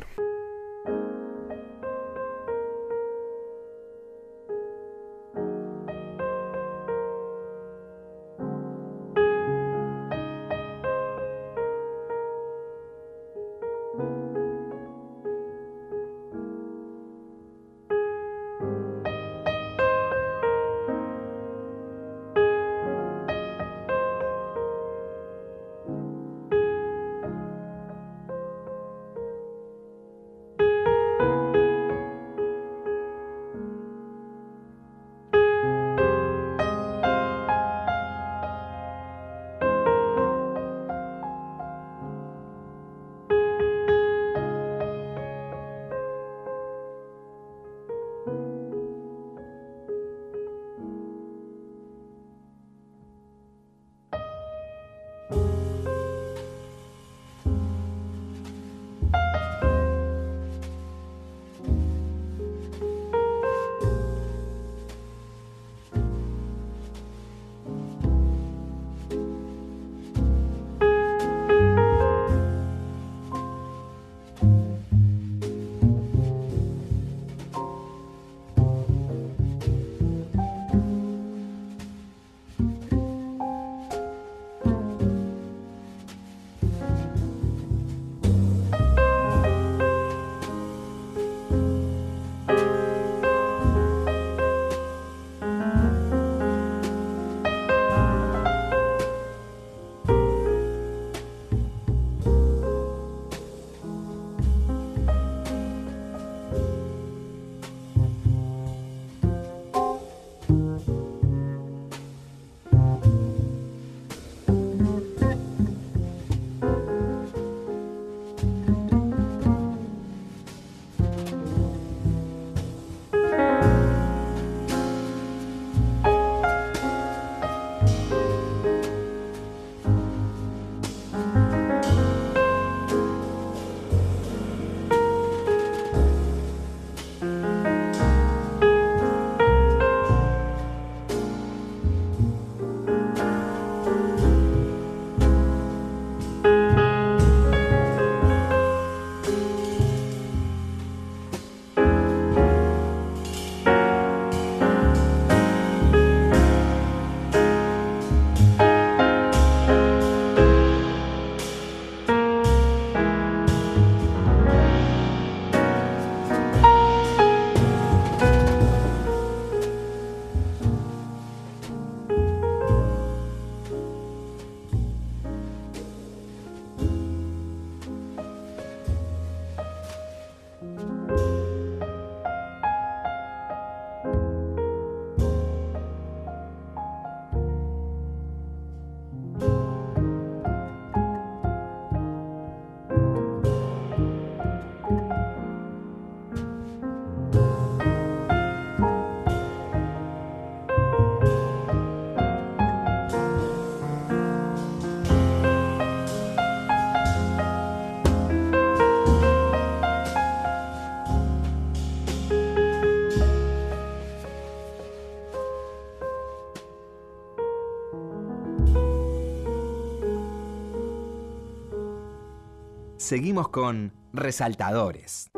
Seguimos con Resaltadores.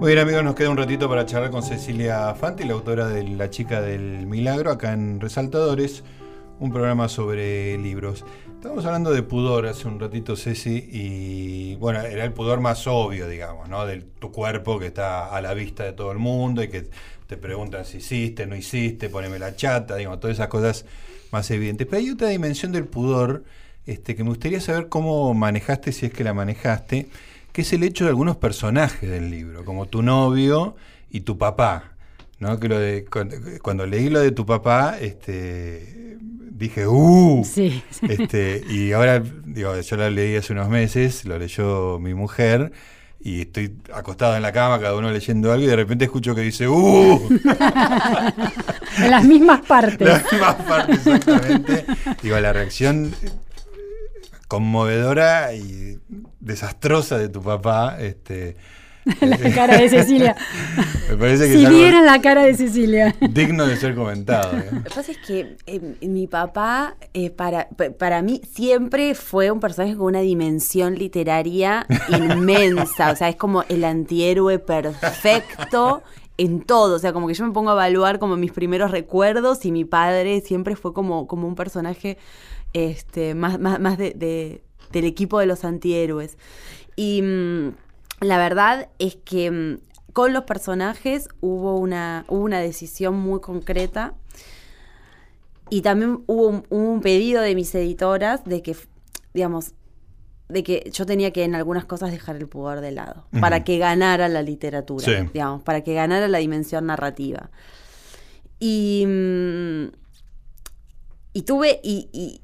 Muy bien amigos, nos queda un ratito para charlar con Cecilia Fanti, la autora de La chica del milagro, acá en Resaltadores, un programa sobre libros. Estábamos hablando de pudor hace un ratito, Ceci, y bueno, era el pudor más obvio, digamos, ¿no? De tu cuerpo que está a la vista de todo el mundo y que te preguntan si hiciste, no hiciste, poneme la chata, digamos, todas esas cosas más evidentes. Pero hay otra dimensión del pudor este, que me gustaría saber cómo manejaste, si es que la manejaste que es el hecho de algunos personajes del libro, como tu novio y tu papá. ¿no? Que lo de, cuando, leí lo de tu papá, este, dije, ¡uh!
Sí,
Este, y ahora, digo, yo lo leí hace unos meses, lo leyó mi mujer, y estoy acostado en la cama, cada uno leyendo algo, y de repente escucho que dice, ¡uh!
en las mismas partes.
Las mismas partes, exactamente. Digo, la reacción conmovedora y desastrosa de tu papá. Este,
la cara de Cecilia.
Me parece que
si vieran la cara de Cecilia.
Digno de ser comentado.
¿eh? Lo que pasa es que eh, mi papá, eh, para, para mí, siempre fue un personaje con una dimensión literaria inmensa. O sea, es como el antihéroe perfecto en todo. O sea, como que yo me pongo a evaluar como mis primeros recuerdos y mi padre siempre fue como, como un personaje este, más, más, de, del equipo de los antihéroes. Y mm, la verdad es que mm, con los personajes hubo una, una decisión muy concreta. Y también hubo un, pedido de mis editoras de que, digamos, de que yo tenía que en algunas cosas dejar el pudor de lado, para que ganara la literatura, digamos, para que ganara la dimensión narrativa. Y, mm, y tuve, y, y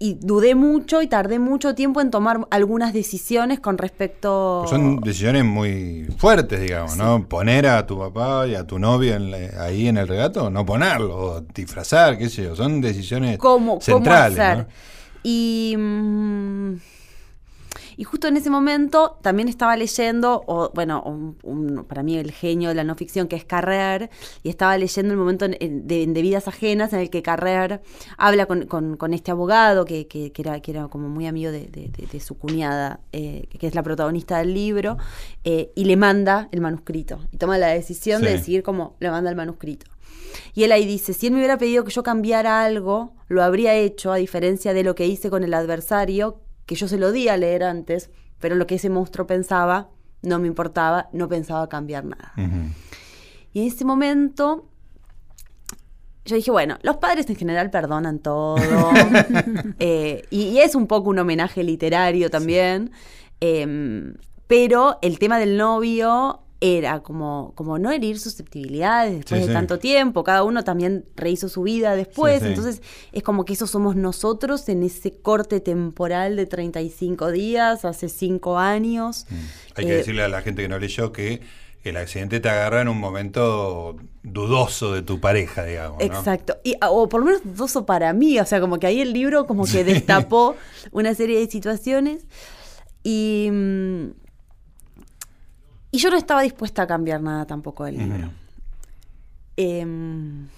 dudé mucho y tardé mucho tiempo en tomar algunas decisiones con respecto...
Pues son decisiones muy fuertes, digamos, ¿no? Poner a tu papá y a tu novio ahí en el regato, no ponerlo, disfrazar, qué sé yo, son decisiones centrales. ¿cómo
Y... Mm, y justo en ese momento también estaba leyendo, o, bueno, para mí el genio de la no ficción, que es Carrer, y estaba leyendo el momento de, de, Vidas Ajenas, en el que Carrer habla con, este abogado, que, que, era, que era como muy amigo de, su cuñada, eh, que es la protagonista del libro, eh, y le manda el manuscrito. Y toma la decisión de decidir cómo le manda el manuscrito. Y él ahí dice, si él me hubiera pedido que yo cambiara algo, lo habría hecho, a diferencia de lo que hice con el adversario, que yo se lo di a leer antes, pero lo que ese monstruo pensaba no me importaba, no pensaba cambiar nada. Y en ese momento yo dije, bueno, los padres en general perdonan todo. Eh, y, es un poco un homenaje literario también. Em, pero el tema del novio era como, como no herir susceptibilidades después de tanto tiempo, cada uno también rehizo su vida después, entonces es como que eso somos nosotros en ese corte temporal de 35 días, hace 5 años. Mm.
Hay que eh, decirle a la gente que no leyó que el accidente te agarra en un momento dudoso de tu pareja, digamos.
Exacto. Y, o por lo menos dudoso para mí. O sea, como que ahí el libro como que destapó una serie de situaciones. Y, mm, y yo no estaba dispuesta a cambiar nada tampoco del libro. Em,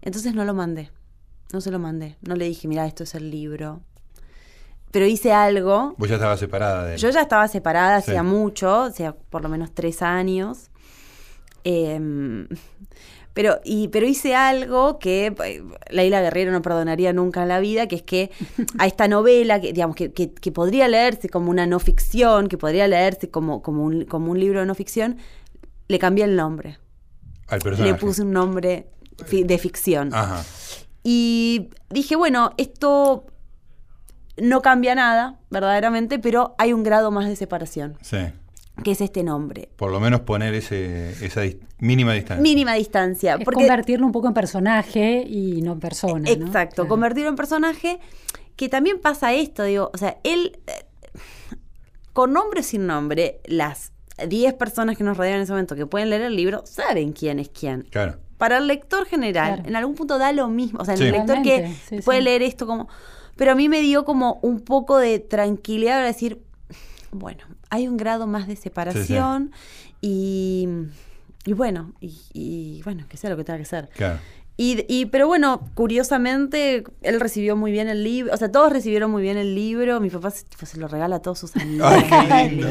entonces no lo mandé. No se lo mandé. No le dije, mira, esto es el libro. Pero hice algo.
Vos ya estabas separada de él.
Yo ya estaba separada hacía mucho, o sea, por lo menos tres años. Eh, pero, y, pero hice algo que eh, Leila Guerrero no perdonaría nunca en la vida, que es que a esta novela, que, digamos, que, que, podría leerse como una no ficción, que podría leerse como, como, un, como un libro de no ficción, le cambié el nombre.
Al personaje.
Le puse un nombre de ficción. Y dije, bueno, esto no cambia nada, verdaderamente, pero hay un grado más de separación.
Sí
que es este nombre.
Por lo menos poner ese, esa mínima distancia.
Mínima distancia.
Es convertirlo un poco en personaje y no en persona.
Exacto, convertirlo en personaje, que también pasa esto, digo, o sea, él, eh, con nombre o sin nombre, las 10 personas que nos rodean en ese momento que pueden leer el libro saben quién es quién.
Claro.
Para el lector general, en algún punto da lo mismo. O sea, el lector que puede leer esto como... Pero a mí me dio como un poco de tranquilidad para decir, bueno, hay un grado más de separación y, y bueno, y, y bueno, que sea lo que tenga que ser.
Claro.
Y, y, pero bueno, curiosamente, él recibió muy bien el libro. O sea, todos recibieron muy bien el libro. Mi papá se, se lo regala a todos sus amigos.
Ay, qué lindo.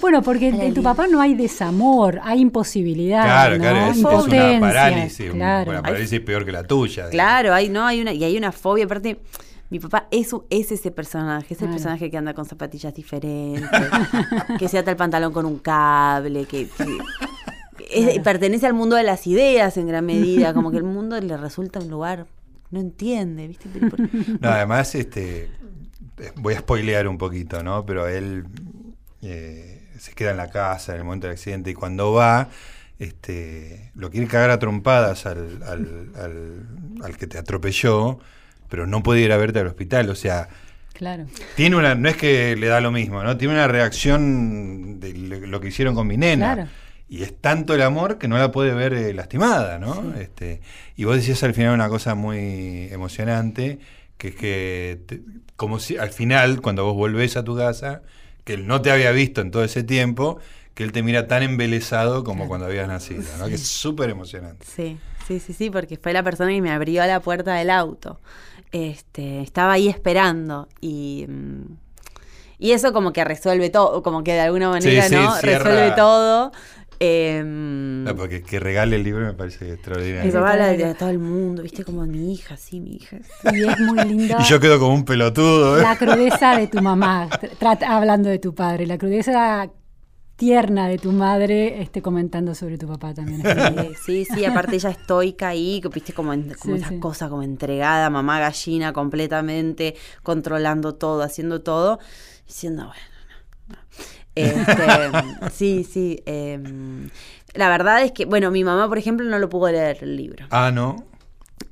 Bueno, porque en, tu papá no hay desamor, hay imposibilidad.
Claro,
¿no?
claro, es, es una parálisis,
claro.
una parálisis peor que la tuya.
Claro, hay, no, hay una, y hay una fobia. Aparte, mi papá es, un- es ese personaje, es el
Claro.
personaje que anda con zapatillas diferentes, que se ata el pantalón con un cable, que, que- es- pertenece al mundo de las ideas en gran medida, como que el mundo le resulta un lugar, no entiende, ¿viste? Pero por-
No, además, este, eh, voy a spoilear un poquito, ¿no? Pero él eh, se queda en la casa en el momento del accidente y cuando va, este, lo quiere cagar a trompadas al, al- al- al que te atropelló, pero no puede ir a verte al hospital. O sea,
Claro.
tiene una, no es que le da lo mismo, ¿no? Tiene una reacción de lo que hicieron con mi nena.
Claro.
Y es tanto el amor que no la puede ver eh, lastimada, ¿no? Este, y vos decías al final una cosa muy emocionante, que es que, te- como si al final, cuando vos volvés a tu casa, que él no te había visto en todo ese tiempo, que él te mira tan embelesado como cuando habías nacido, ¿no? Que es súper emocionante.
Sí, sí, sí, sí, porque fue la persona que me abrió la puerta del auto. Este, estaba ahí esperando y, mm, y eso como que resuelve todo, como que de alguna manera,
sí,
¿no?
cierra-
Resuelve todo. Em,
No, porque que regale el libro me parece extraordinario.
mi papá habla de, todo el mundo, viste, como mi hija, sí, mi hija.
Y es muy linda.
Y yo quedo como un pelotudo, ¿eh?
La crudeza de tu mamá, hablando de tu padre, la crudeza tierna de tu madre este, comentando sobre tu papá también.
Sí, sí, aparte ella estoica ahí, que, viste, como, en- como
Sí,
esa
sí.
cosa, como entregada, mamá gallina completamente, controlando todo, haciendo todo, diciendo, bueno, no, no. Este, sí, sí. em, la verdad es que, bueno, mi mamá, por ejemplo, no lo pudo leer el libro.
Ah, no,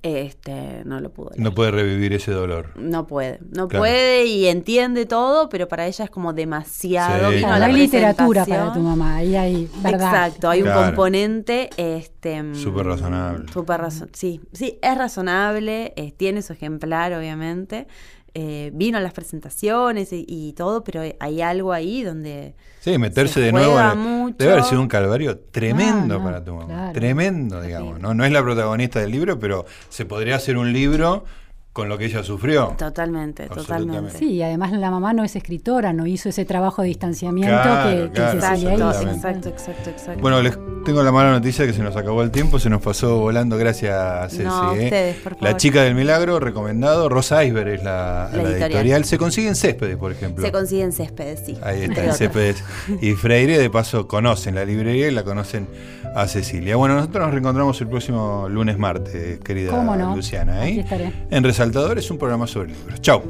Este, no lo pudo leer.
no puede revivir ese dolor.
No puede, no
Claro.
puede y entiende todo, pero para ella es como demasiado.
Sí.
Claro, no hay literatura para tu mamá, ahí hay verdad.
Exacto, hay un componente este
Súper razonable.
súper razo- sí, sí, es razonable, eh, tiene su ejemplar, obviamente. Eh, vino a las presentaciones y, y todo, pero hay algo ahí donde
Sí, meterse
Se
de nuevo.
juega
en-
mucho.
Debe haber sido un calvario tremendo
No, no,
para tu mamá.
claro.
Tremendo, digamos. ¿no? no es la protagonista del libro, pero se podría hacer un libro con lo que ella sufrió.
totalmente, totalmente.
Sí, y además la mamá no es escritora, no hizo ese trabajo de distanciamiento
Claro,
que, que
claro,
Exacto,
hizo.
absolutamente.
exacto, exacto, exacto.
Bueno, les tengo la mala noticia que se nos acabó el tiempo, se nos pasó volando, gracias Ceci.
No, a
¿eh?
ustedes, por
La chica del milagro, recomendado, Rosa Iceberg es la,
La
la editorial.
editorial.
Se consigue en Céspedes, por ejemplo.
Se consigue en céspedes, sí.
Ahí está, en. Céspedes y Freire. De paso, conocen la librería y la conocen a Cecilia. Bueno, nosotros nos reencontramos el próximo lunes, martes, querida
¿Cómo no?
Luciana. ¿eh? En Resaltador es un programa sobre libros. Chau.